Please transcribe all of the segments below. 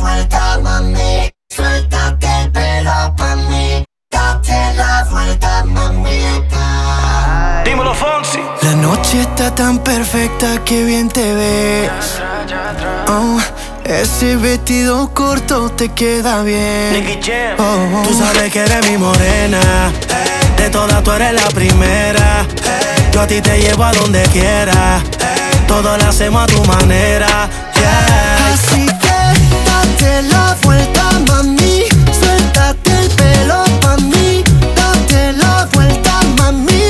vuelta, mami. Suéltate el pelo pa' mí. Date la vuelta, mamita. Dímelo, Fonsi. La noche está tan perfecta que bien te ves. Oh, ese vestido corto te queda bien. Jam. Oh, Tú sabes que eres mi morena. De todas tú eres la primera. Yo a ti te llevo a donde quiera. Todo lo hacemos a tu manera. Yeah. Así vuelta, mami.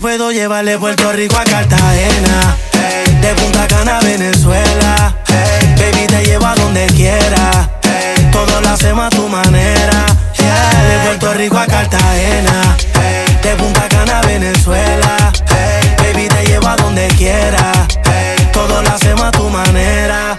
Puedo llevar de Puerto Rico a Cartagena. De Punta Cana a Venezuela. Baby, te llevo a donde quiera. Todo lo hacemos a tu manera. De Puerto Rico a Cartagena. De Punta Cana a Venezuela. Baby, te llevo a donde quiera. Todo lo hacemos a tu manera.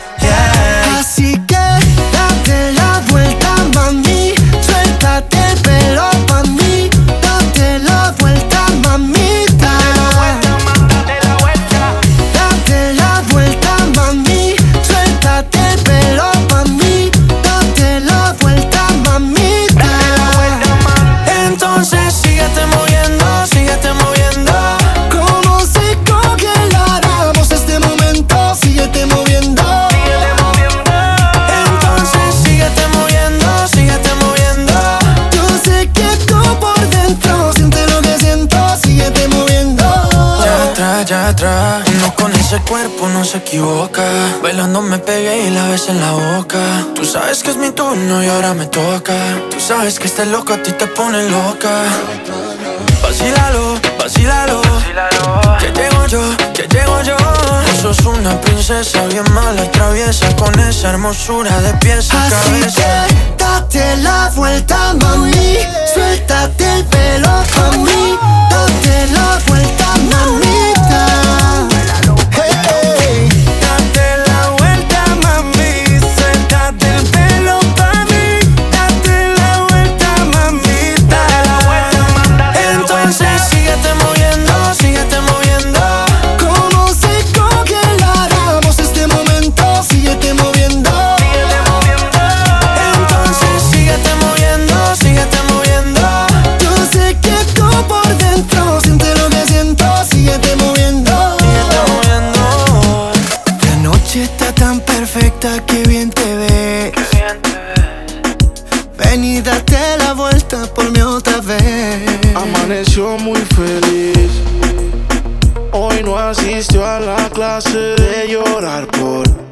Cuerpo no se equivoca. Bailando me pegué y la ves en la boca. Tú sabes que es mi turno y ahora me toca. Tú sabes que este loco a ti te pone loca. Vacílalo, vacílalo. Que llego yo, que llego yo. No sos una princesa bien mala traviesa con esa hermosura de pies a Así cabeza. que date la vuelta, mami. Suéltate el pelo mí. Date la vuelta, mamita.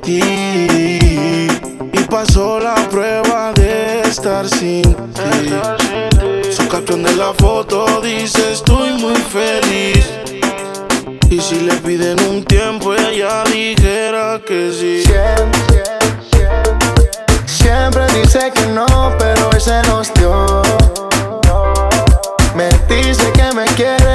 Y pasó la prueba de estar sin ti. Su caption de la foto dice estoy muy feliz. Y si le piden un tiempo, ella dijera que sí. Siempre dice que no, pero hoy se nos dio. Me dice que me quiere,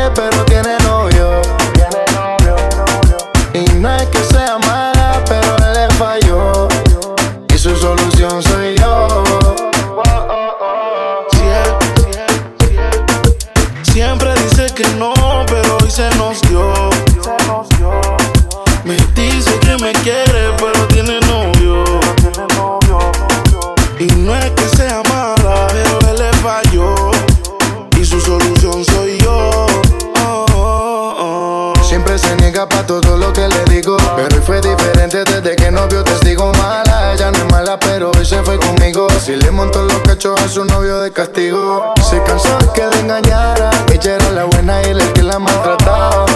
su novio de castigo. Se cansó de que le engañara. Ella era la buena y él el que la maltrataba.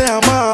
sea más.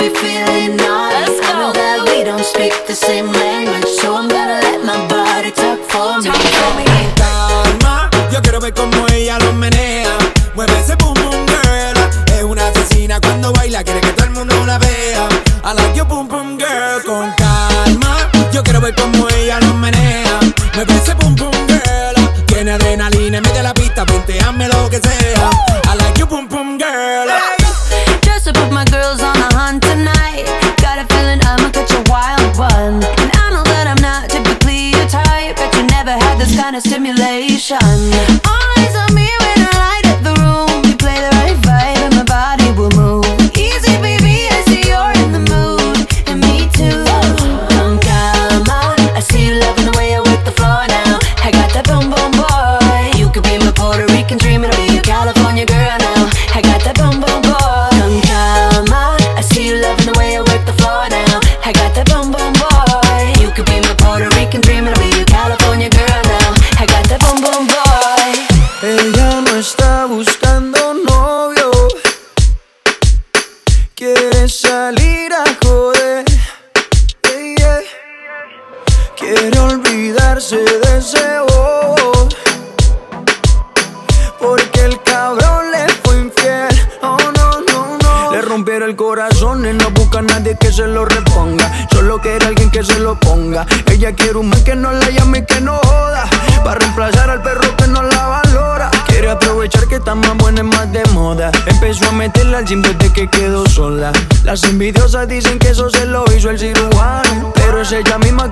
me feel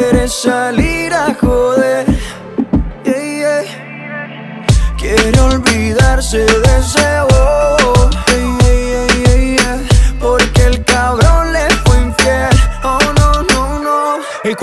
quieres salir a joder. Yeah, yeah. Quiere olvidarse de ese bobo.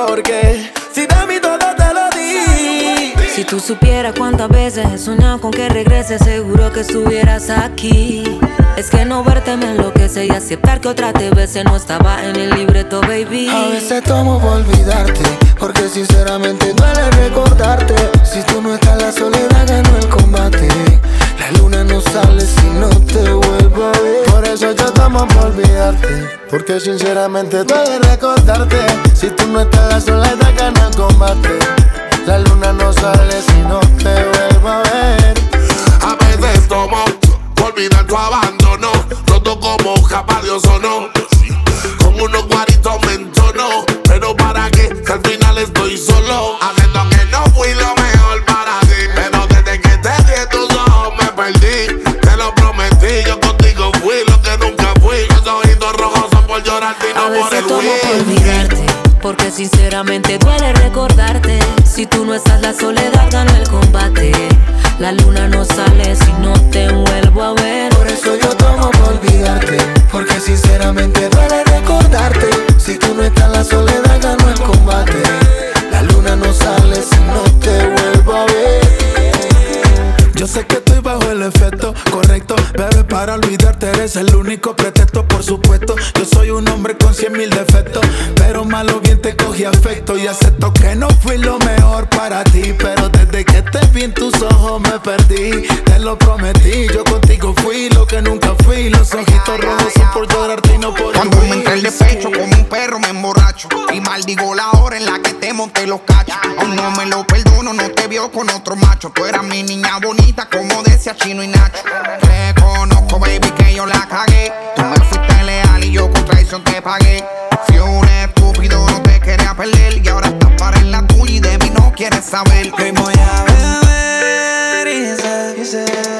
Entendí por qué. Si de mí todo te lo di. Si tú supieras cuántas veces he soñado con que regreses, seguro que estuvieras aquí. Es que no verte me enloquece y aceptar que otra te bese no estaba en el libreto, baby. A veces tomo por olvidarte, porque sinceramente duele recordarte. Si tú no estás, la soledad ganó el combate. La luna no sale si no te vuelvo a ver. Por eso yo tomo por olvidarte, porque sinceramente duele recordarte. Si tú no estás, la soledad ganó el combate. La luna no sale si no te vuelvo a ver. A veces tomo por olvidar tu abandono. Roto como capa de ozono. Con unos guaritos me entono. Pero para qué, que al final estoy solo. Haciendo que no fui lo A no por veces el tomo por olvidarte, porque sinceramente duele recordarte. Si tú no estás, la soledad gana el combate. La luna no sale si no te vuelvo a ver. Por eso yo tomo por olvidarte, porque sinceramente duele recordarte. Si tú no estás, la soledad ganó el combate. La luna no sale si no te vuelvo a ver. Yo sé que estoy el efecto correcto, bebé, para olvidarte eres el único pretexto, por supuesto. Yo soy un hombre con cien mil defectos, pero malo bien te cogí afecto y acepto que no fui lo mejor para ti, pero desde que te vi en tus ojos me perdí. Te lo prometí, yo contigo fui lo que nunca fui. Los ojitos rojos son por llorarte y no por Cuando me entré el despecho como un perro me emborracho Y maldigo la hora en la te Aún no me lo perdono, no te vio con otro macho. Tú eras mi niña bonita como decía Chino y Nacho. Reconozco baby que yo la cagué. Tú me fuiste leal y yo con traición te pagué. Fui un estúpido, no te quería perder Y ahora estás para en la tuya y de mí no quieres saber. Hoy voy a beber y sé. que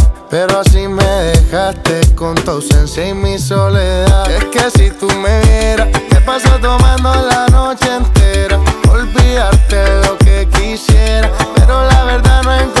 Pero así me dejaste con tu ausencia y mi soledad. Es que si tú me vieras, te paso tomando la noche entera. Olvidarte lo que quisiera, pero la verdad no encuentro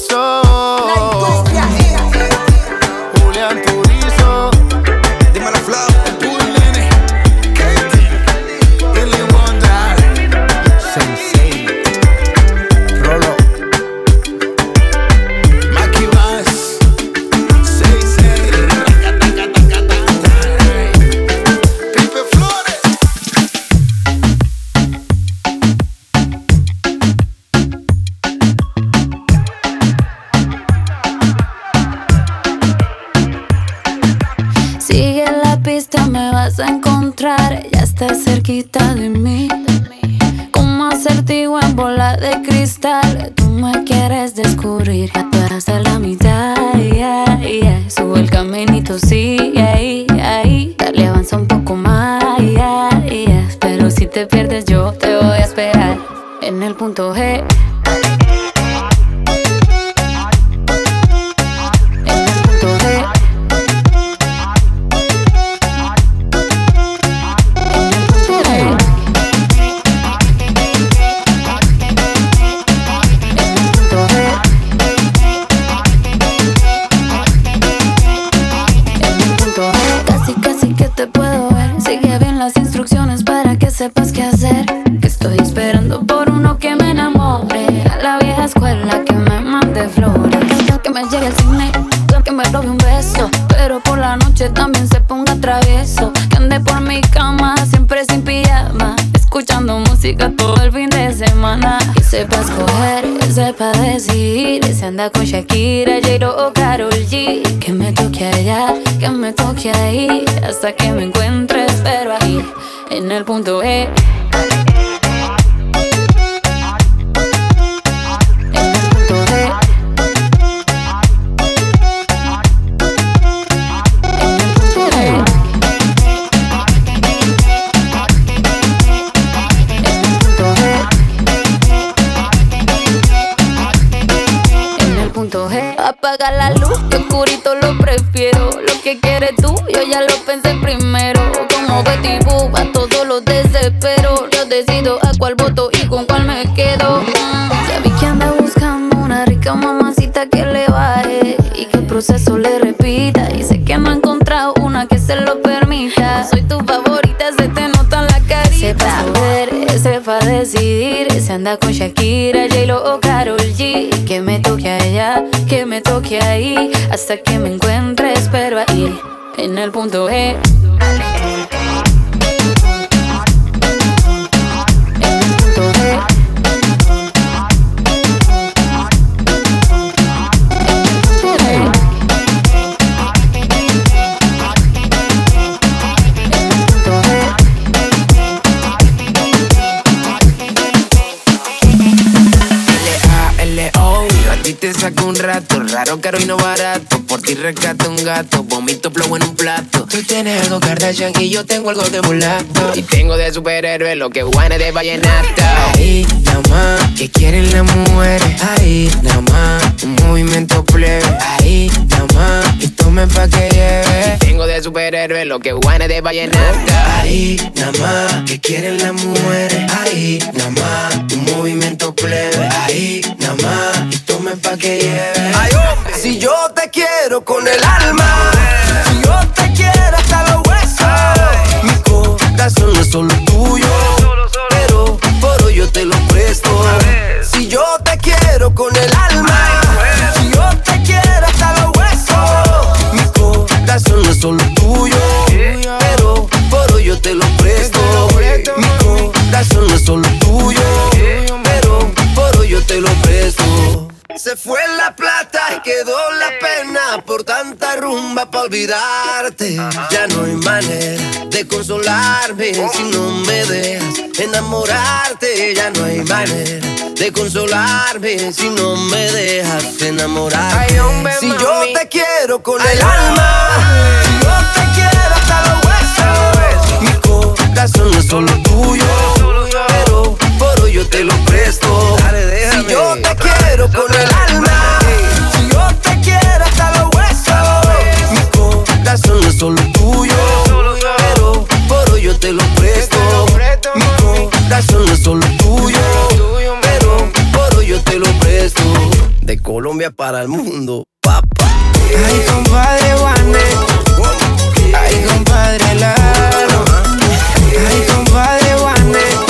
slow Música todo el fin de semana. Que sepa escoger, sepa decidir. Se anda con Shakira, J-Lo o Karol G. Que me toque allá, que me toque ahí. Hasta que me encuentres, pero ahí, en el punto E. Apaga la luz, que oscurito lo prefiero. Lo que quieres tú, yo ya lo pensé primero. Como Betty Boop, a todos los desespero. Yo decido a cuál voto y con cuál me quedo. Ya vi que anda buscando una rica mamacita que le baje y que el proceso le repita. Y sé que no ha encontrado una que se lo permita. Soy tu favorita, se te nota en la carita. Sepa ver, sepa decidir. Se anda con Shakira, J-Lo o Karol que ahí. Hasta que me rescato un gato Vomito flow en un plato. Tú tienes algo Kardashian Y yo tengo algo de mulato. Y tengo de superhéroe Lo que guane de vallenato Lo que guane de vallenato Ahí, nada más Que quieren las mujeres. Ahí, nada más Un movimiento plebe. Ahí, nada más Y tomen pa' que lleve. Ay, hombre, si yo te quiero con el alma, si yo te quiero hasta los huesos, mi corazón no es solo tuyo, fue la plata y quedó la pena por tanta rumba para olvidarte. Ya no hay manera de consolarme si no me dejas enamorarte. Ya no hay manera de consolarme si no me dejas enamorar. Si yo te quiero con el alma, si yo te quiero hasta los huesos, mi corazón no es solo tuyo, pero por hoy yo te lo presto. Si yo te quiero con el alma, si yo te quiero hasta los huesos, mi corazón no es solo tuyo, pero por hoy yo te lo presto. Mi corazón no es solo tuyo, pero por hoy yo te lo presto. De Colombia para el mundo, papá. Ay, compadre Juanes. Ay, compadre Lalo. Ay, compadre Juanes.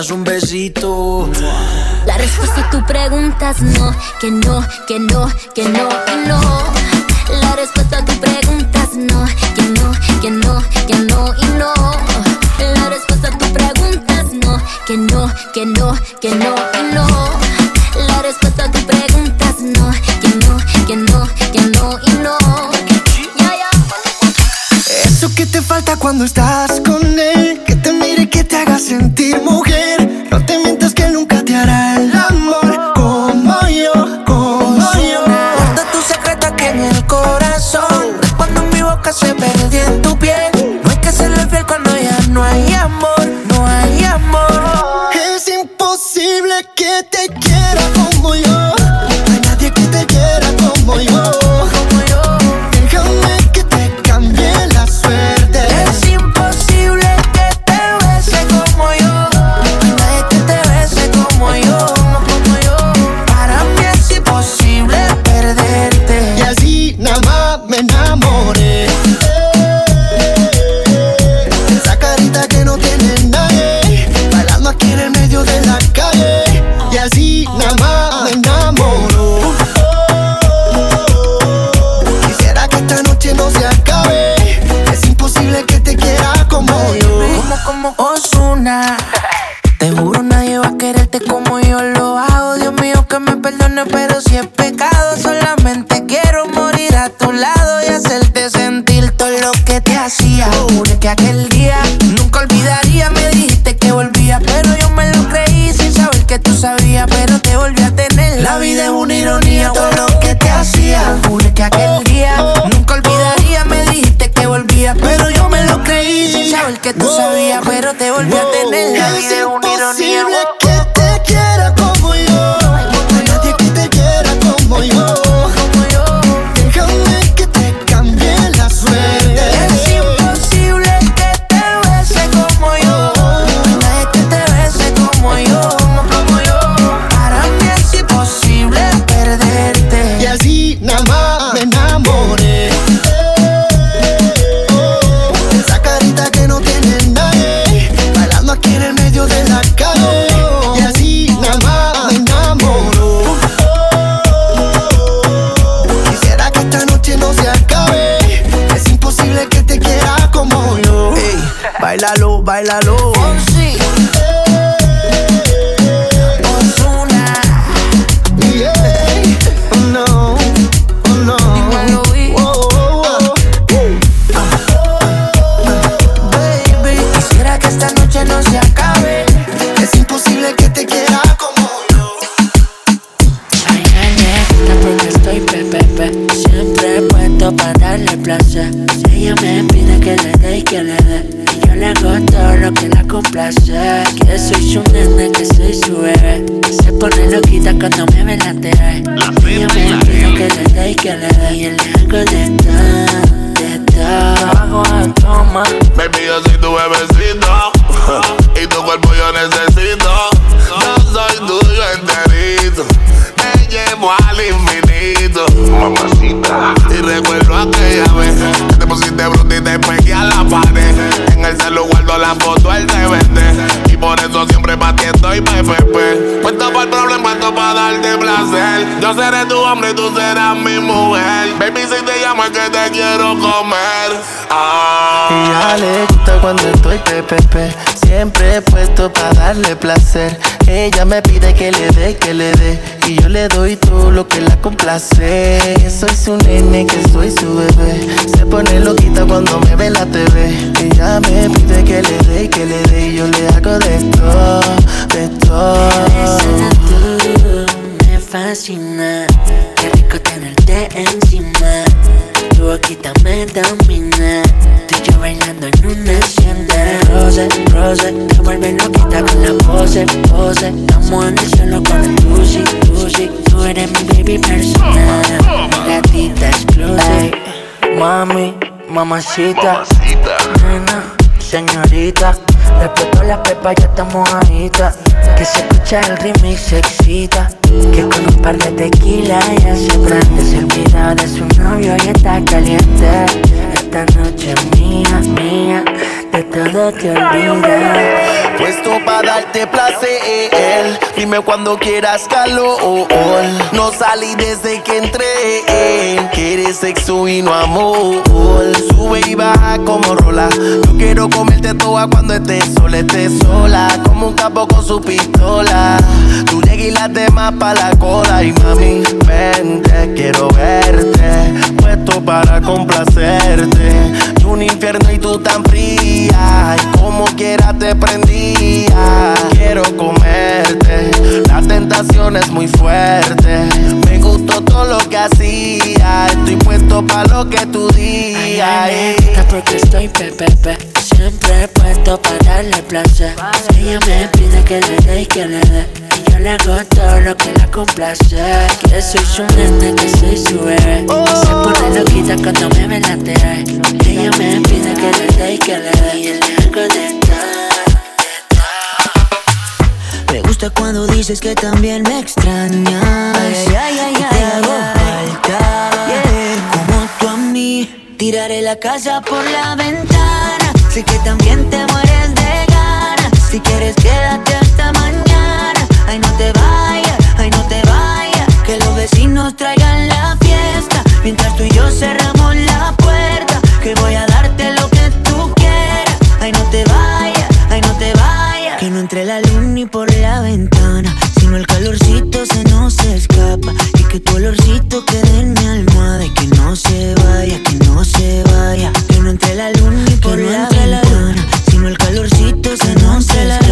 das un besito. La respuesta a tu preguntas no, que no, que no, que no. Darle placer. Si ella me pide que le dé y que le dé. Y yo le hago todo lo que la complace. Que soy su nene, que soy su bebé. Se pone loquita cuando me ve la TV. Ella me pide que le dé y que le dé. Y yo le hago de todo. Hago toma. Baby, yo soy tu bebecito Y tu cuerpo yo necesito Yo soy tuyo enterito Te llevo al infinito. Mamacita. Y recuerdo aquella vez Que te pusiste bruta y te pegué a la pared. En el celu guardo la foto, él te Y por eso siempre pa' ti estoy PPP Puesto para el problema, puesto para darte placer. Yo seré tu hombre y tú serás mi mujer. Baby, si te llamo es que te quiero comer. Ah. Y gusta cuando estoy PPP Siempre puesto para darle placer. Ella me pide que le dé, que le dé. Y yo le doy todo lo que la complace. Soy su nene, que soy su bebé. Se pone loquita cuando me ve la TV Ella me pide que le dé, que le dé Y yo le hago de todo, de todo. Tú me fascina, qué rico tenerte encima. Tu boquita me domina, y bailando en una hacienda. Rose, rose, te vuelve loquita con la pose, pose. Estamos en el cielo con el Lucy, Lucy. Tú eres mi baby personal, mi gatita exclusive. Mami, mamacita, nena, señorita. Respeto la pepa, ya estamos ajitas. Que se escucha el remix, se excita. Que con un par de tequila ya se prende. Se olvida de su novio y está caliente. Todo te olvidas. Puesto para darte placer eh, Dime cuando quieras calor. No salí desde que entré. Quieres sexo y no amor. Sube y baja como rola. Yo quiero comerte toda cuando estés sola. Estés sola como un capo con su pistola. Tú llegas y las demás pa' la cola. Y mami, vente, quiero verte. Puesto para complacerte. Y un infierno y tú tan fría. Y como quiera te prendía. Quiero comerte La tentación es muy fuerte. Me gustó todo lo que hacía. Estoy puesto pa' lo que tú digas. Porque estoy pepepe Siempre puesto para darle placer. Ella me pide que le dé y que le dé. Y yo le hago todo lo que la complace. Que soy su nene, que soy su bebé. Se pone loquita cuando me ve la Ella me pide que le dé y que le dé. Y yo le hago de todo Me gusta cuando dices que también me extrañas. Ay, ay, ay, y ay, te hago falta. Como tú a mí, tiraré la casa por la ventana. Sé que también te mueres de ganas. Si quieres, quédate hasta mañana. Ay, no te vayas, ay, no te vayas. Que los vecinos traigan la fiesta. Mientras tú y yo cerramos la puerta. Que voy a darte lo que tú quieras. Ay, no te vayas, ay, no te vayas. Que no entre la luz ni por la ventana. Sino el calorcito se nos escapa. Y que tu olorcito quede en mi almohada. Y que no se vaya, que no se vaya. Que no entre la luz ni por la ventana. Sino el calorcito se nos escapa.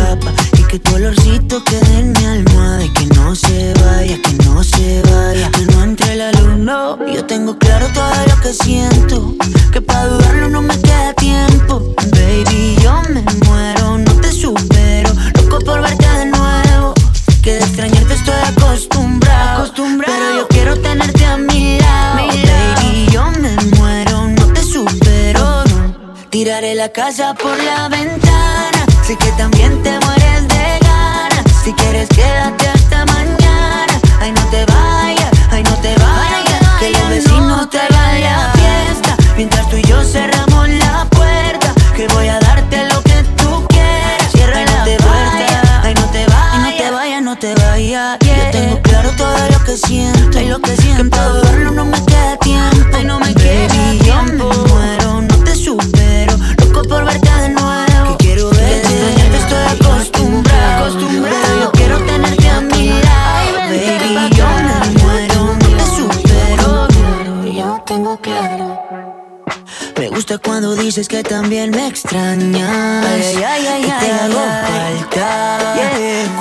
Dices que también me extrañas. Ay, ay, ay, y te hago falta.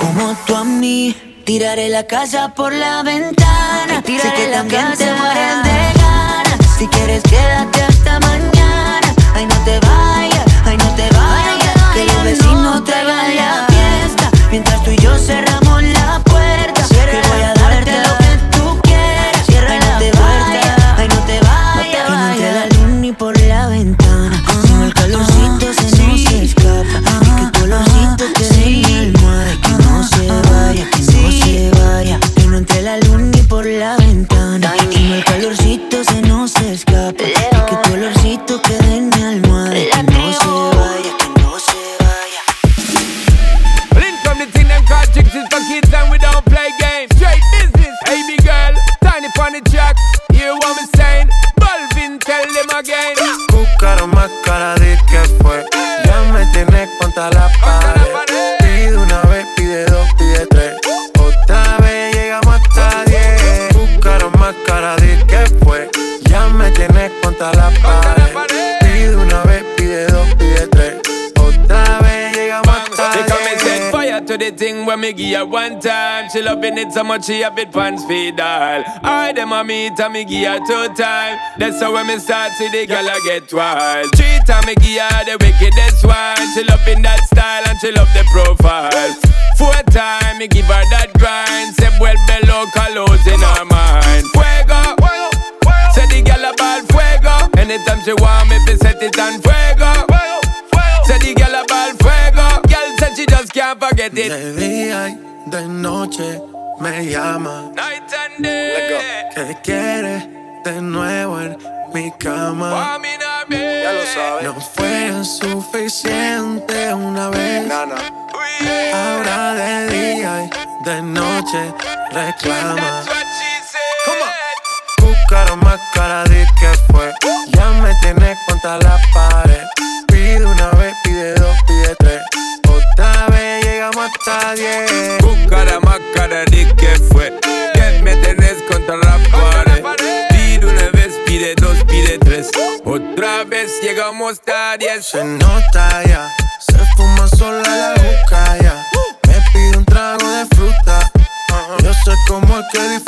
Como tú a mí, tiraré la casa por la ventana. sé que también te mueres de ganas. Si quieres quédate hasta mañana. Ay, no te vayas, ay, no te vayas. Que los vecinos te hagan la fiesta. Mientras tú y yo cerramos la it so much she have it pants feed all. I them a meet and me give her two time. That's how when me start see the girl I get wild. Three time me give her the wickedest one. She loving that style and she love the profile. Four time me give her that grind. Say well below colors in her mind. Fuego. Say the girl a ball fuego. Anytime she want me, fi set it on fuego. Say the girl a ball fuego. Girl said she just can't forget it. De día y de noche me llama. Night and day. Que quiere de nuevo en mi cama. Ya lo sabes. No fue suficiente una vez. Ahora de día y de noche reclama. Buscaron más cara de que fue. Ya me tienes contra la pared. Pide una vez, pide dos, pide tres. Hasta diez. Buscara más cara que fue. Que me tenés contra la pared. Pide una vez, pide dos, pide tres. Otra vez llegamos a diez. Se nota ya, se fuma sola la boca ya. Me pide un trago de fruta. Yo sé cómo es que disfruta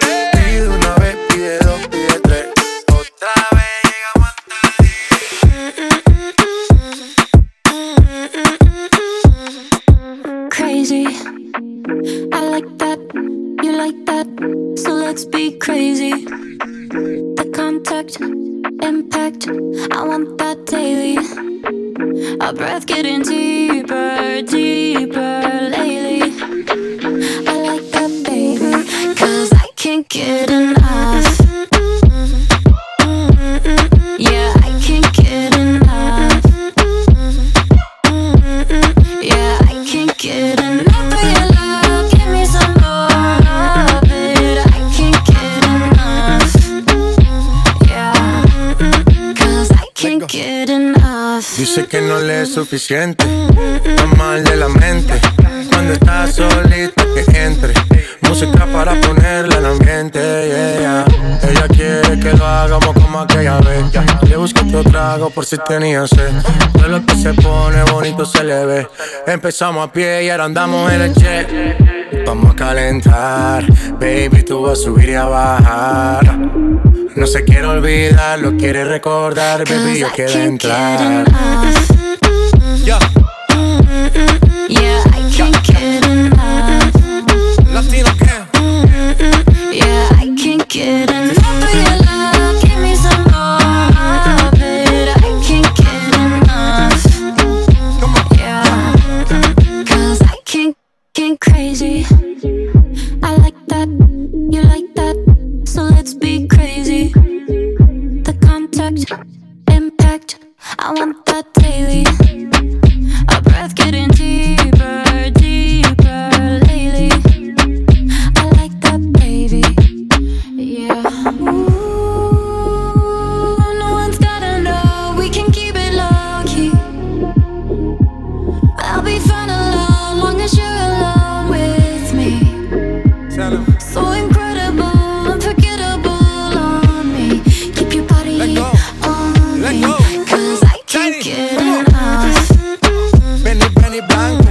Crazy. I like that. You like that. So let's be crazy. The contact, impact. I want that daily. Our breath getting deeper, deeper lately. I like that, baby. Cause can't get enough. Yeah, I can't get enough. Yeah, I can't get enough of your love. Give me some more of it. I can't get enough. Yeah, cause I can't get enough. Dice que no le es suficiente, está mal de la mente. Cuando estás solita que entre, música para ponerle al ambiente. yeah. Ella quiere que lo hagamos como aquella vez. Le busqué otro trago por si tenía sed. Todo lo que se pone bonito se le ve. Empezamos a pie y ahora andamos en el jet. Vamos a calentar, baby, tú vas a subir y a bajar. No se quiere olvidar, lo quiere recordar, baby, yo quiero entrar. Yeah, I Latino gang. Yeah, I can't get enough of your love. Give me some more of it. I can't get enough. Yeah, cause I can't get crazy. I like that, you like that, so let's be crazy. The contact, impact, I want that daily. A breath getting deep. bang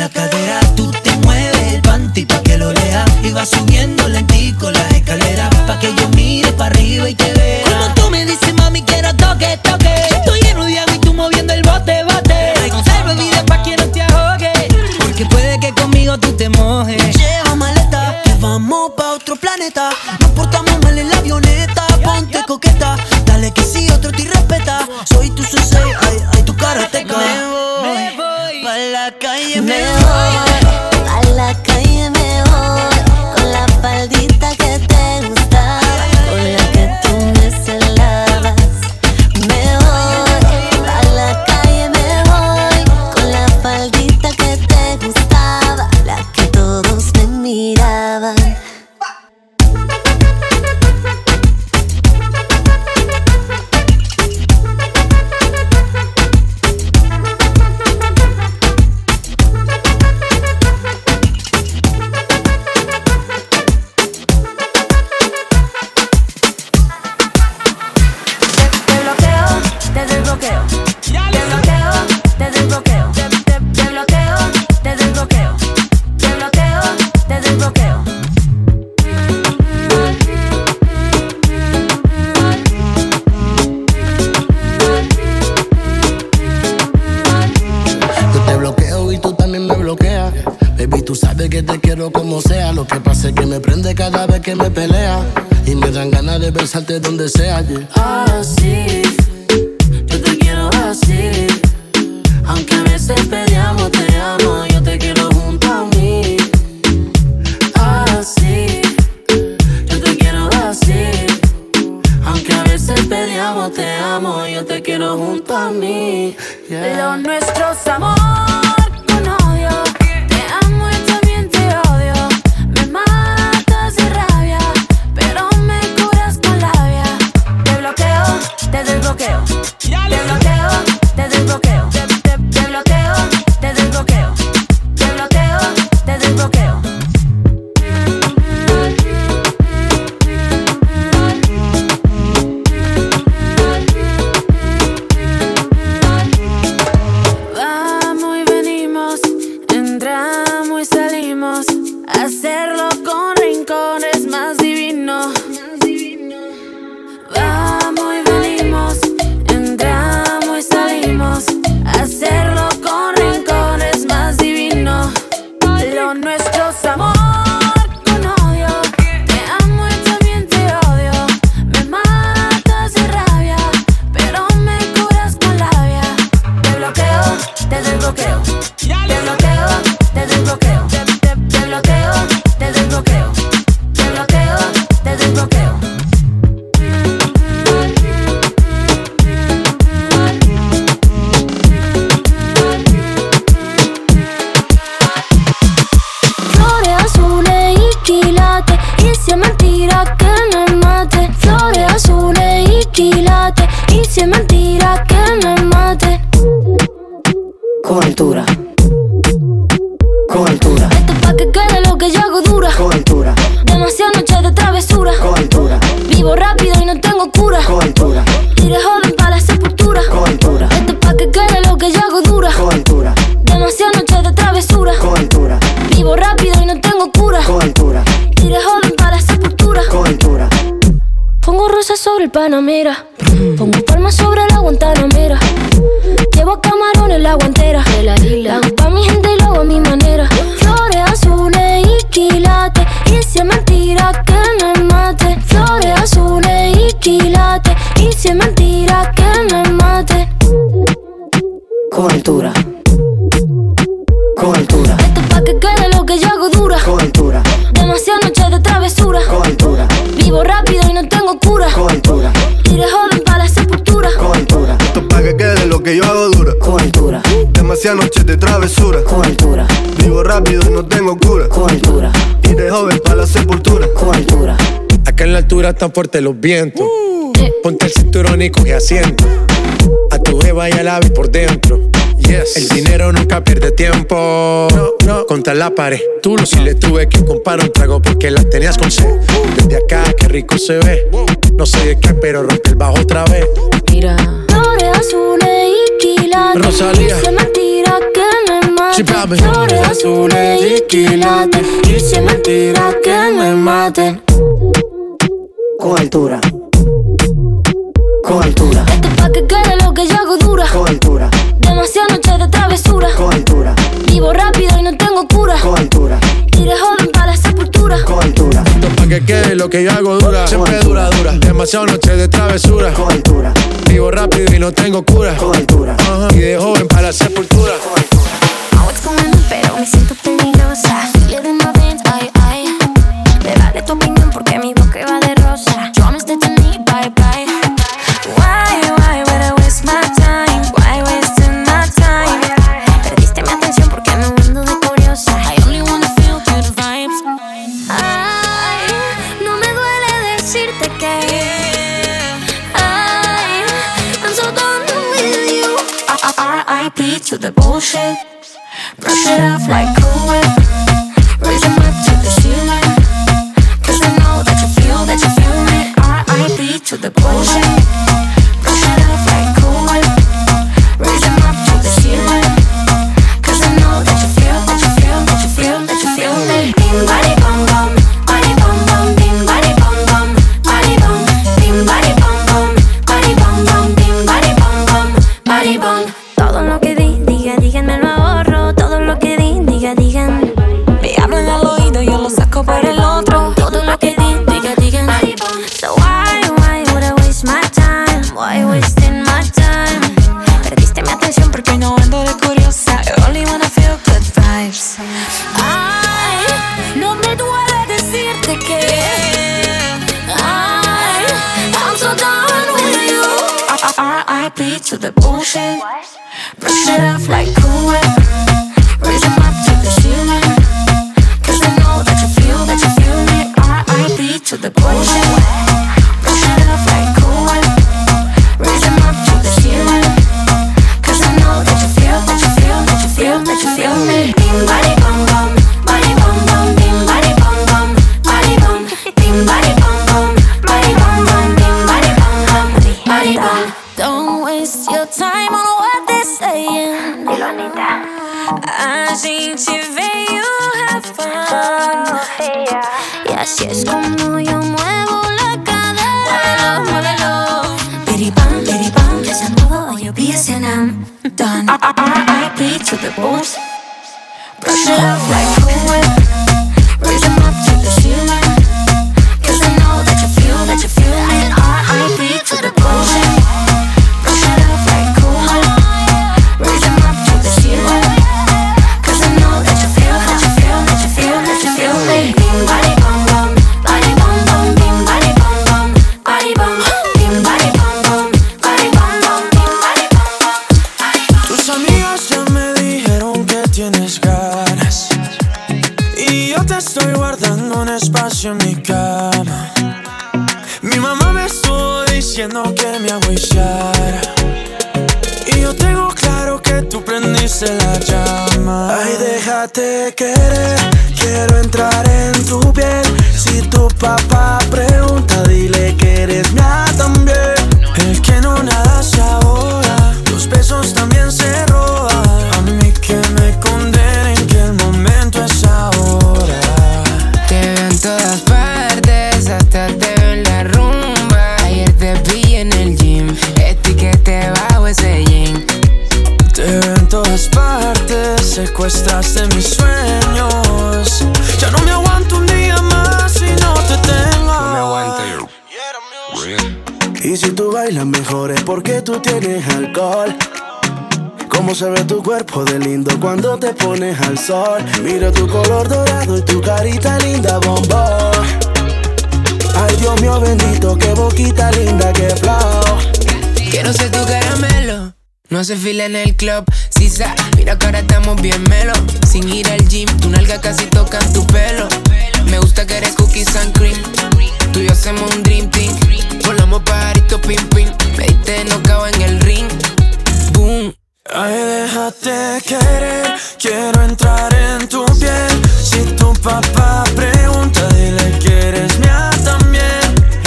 la cadera, que te quiero como sea. Lo que pasa es que me prende cada vez que me pelea. Y me dan ganas de besarte donde sea. Yeah. Así, yo te quiero así. Aunque a veces peleamos, te amo. Yo te quiero junto a mí. Así, yo te quiero así. Aunque a veces peleamos, te amo. Yo te quiero junto a mí. Yeah. Lo nuestros amores. tan fuerte los vientos. Ponte el cinturón y coge asiento. A tu jeva y al ave por dentro. Yes. El dinero nunca pierde tiempo. No, no. Contra la pared. Tú lo sí le tuve que comprar un trago porque las tenías con sed. Desde acá, qué rico se ve. No sé de qué, pero rompe el bajo otra vez. Mira. Flores azules y quilates. Rosalía. Dice mentira que me mate. Flores azules y quilates. Dice mentira que me maten. Con altura. Con altura. Este pa' que quede lo que yo hago dura. Con altura. Demasiadas noches de travesura. Con altura. Vivo rápido y no tengo cura. Con altura. Iré joven para la sepultura. Con altura. Esto pa' que quede lo que yo hago dura. Siempre dura, dura. Demasiadas noches de travesura. Con altura. Vivo rápido y no tengo cura. Con altura. Uh -huh. Y de joven para la sepultura. Con altura. Oh, it's pero me siento peligrosa. the bullshit. Brush it off like cool. happy to the bullshit. Brush it off like cool whip. cuerpo de lindo cuando te pones al sol. Miro tu color dorado y tu carita linda, bombón. Ay, Dios mío bendito, qué boquita linda, qué flow. Quiero ser tu caramelo. No hace fila en el club, sisa. Mira que ahora estamos bien melo. Sin ir al gym, tu nalga casi toca tu pelo. Me gusta que eres cookies and cream. Tú y yo hacemos un dream team. Volamos pajarito pim pim. Me diste no cago en el ring. Boom. Ay, déjate querer, quiero entrar en tu piel. Si tu papá pregunta, dile que eres mía también.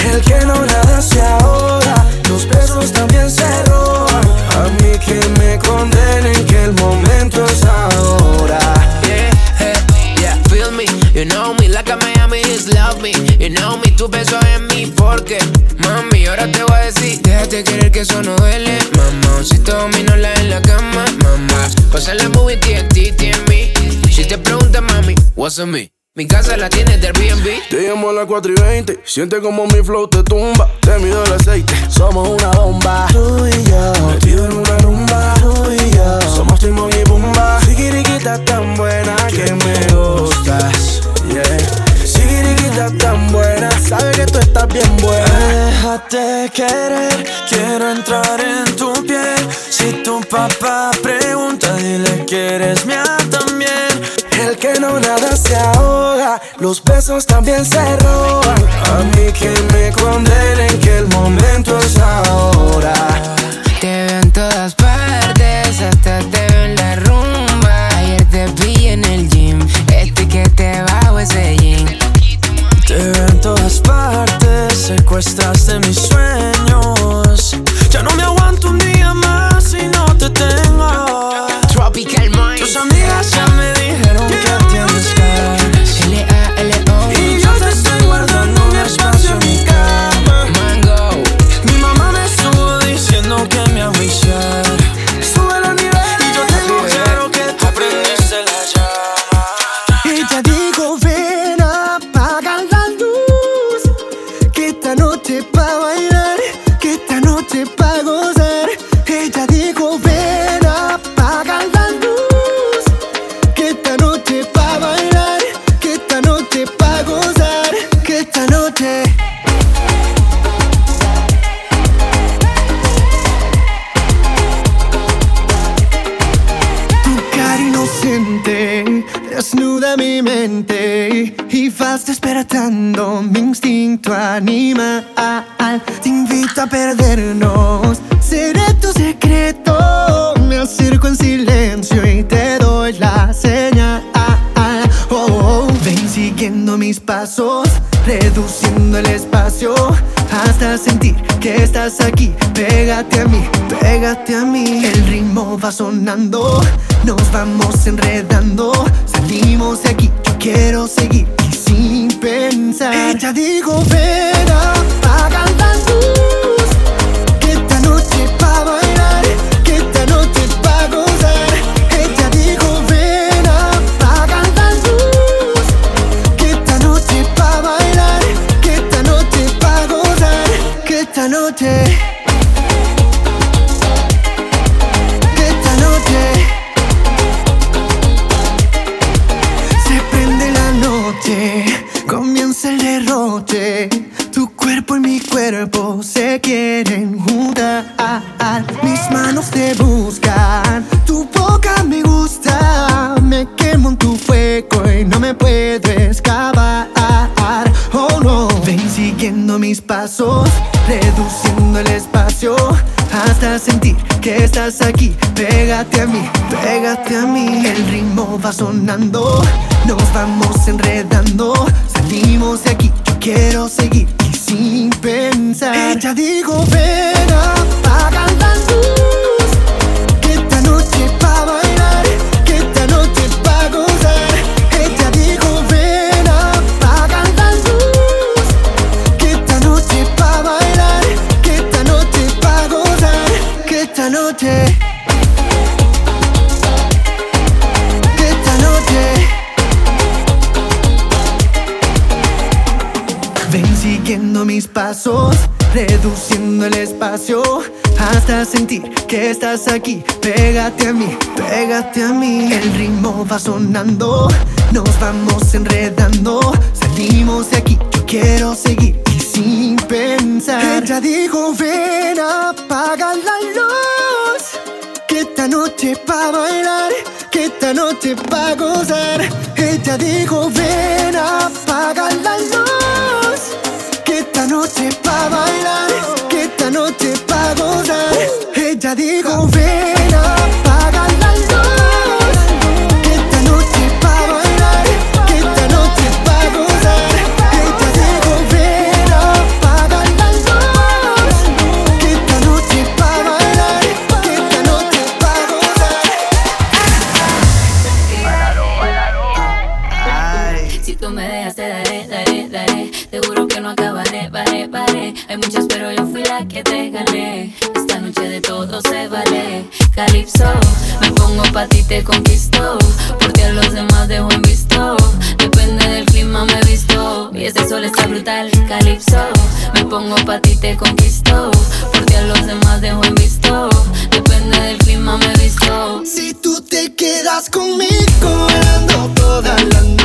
El que no nada hace ahora, los besos también se roban. A mí que me condenen que el momento es ahora. Yeah, yeah, feel me, you know me like I'm mami. Y Naomi, tú pensas en mí porque, mami, ahora te voy a decir, déjate querer que eso no duele. Mamá, un cito dominóla en la cama, mamá. Pasa la movie, TNT, TNT. Si te preguntas, mami, what's up me? Mi casa la tiene del B&B Te llamo a las 4 y 20 Siente como mi flow te tumba Te mido el aceite Somos una bomba Tú y yo Metido en una rumba Tú y yo Somos Timón y Pumba Chiquiriquita tan buena que me gustas Querer, quiero entrar en tu piel. Si tu papá pregunta, dile que eres mía también. El que no nada se ahoga, los besos también se roban. A mí que me condenen que el momento es ahora. Que estás aquí. Pégate a mí, pégate a mí. El ritmo va sonando, nos vamos enredando. Salimos de aquí, yo quiero seguir y sin pensar. Ella dijo, ven, reduciendo el espacio hasta sentir que estás aquí. Pégate a mí, pégate a mí. El ritmo va sonando, nos vamos enredando. Salimos de aquí, yo quiero seguir y sin pensar. Ella dijo, ven, sentir que estás aquí. Pégate a mí, pégate a mí. El ritmo va sonando, nos vamos enredando. Salimos de aquí, yo quiero seguir y sin pensar. Ella dijo, ven, apaga la luz. Que esta noche pa' bailar, que esta noche pa' gozar. Ella dijo, ven, apaga la luz. Esta noche pa' bailar, que esta noche pa' gozar. Ella dijo, ven, cuando se vale Calipso, me pongo pa' ti, te conquisto. Porque a los demás dejo en visto. Depende del clima me visto. Y este sol está brutal, calipso Me pongo pa' ti, te conquisto. Porque a los demás dejo en visto. Depende del clima me visto. Si tú te quedas conmigo, ando toda la noche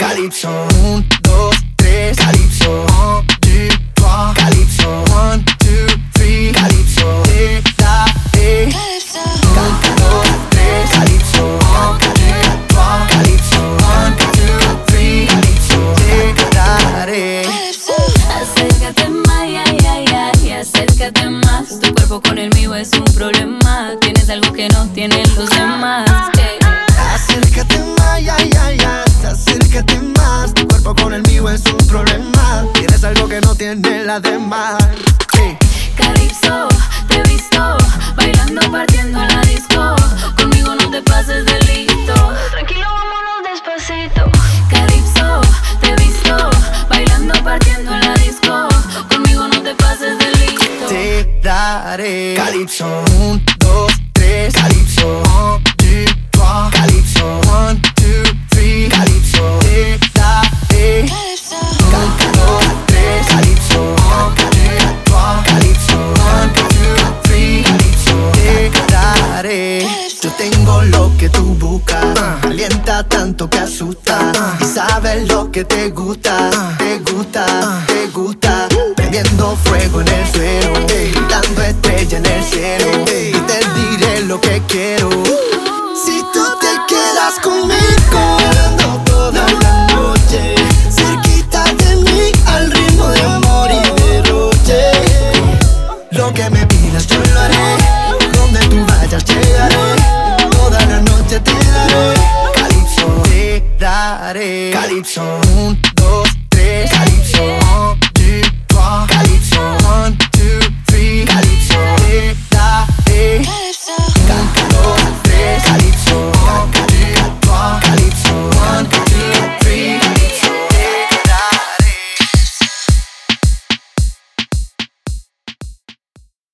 Calypso, un, dos, tres. Calypso. Oh.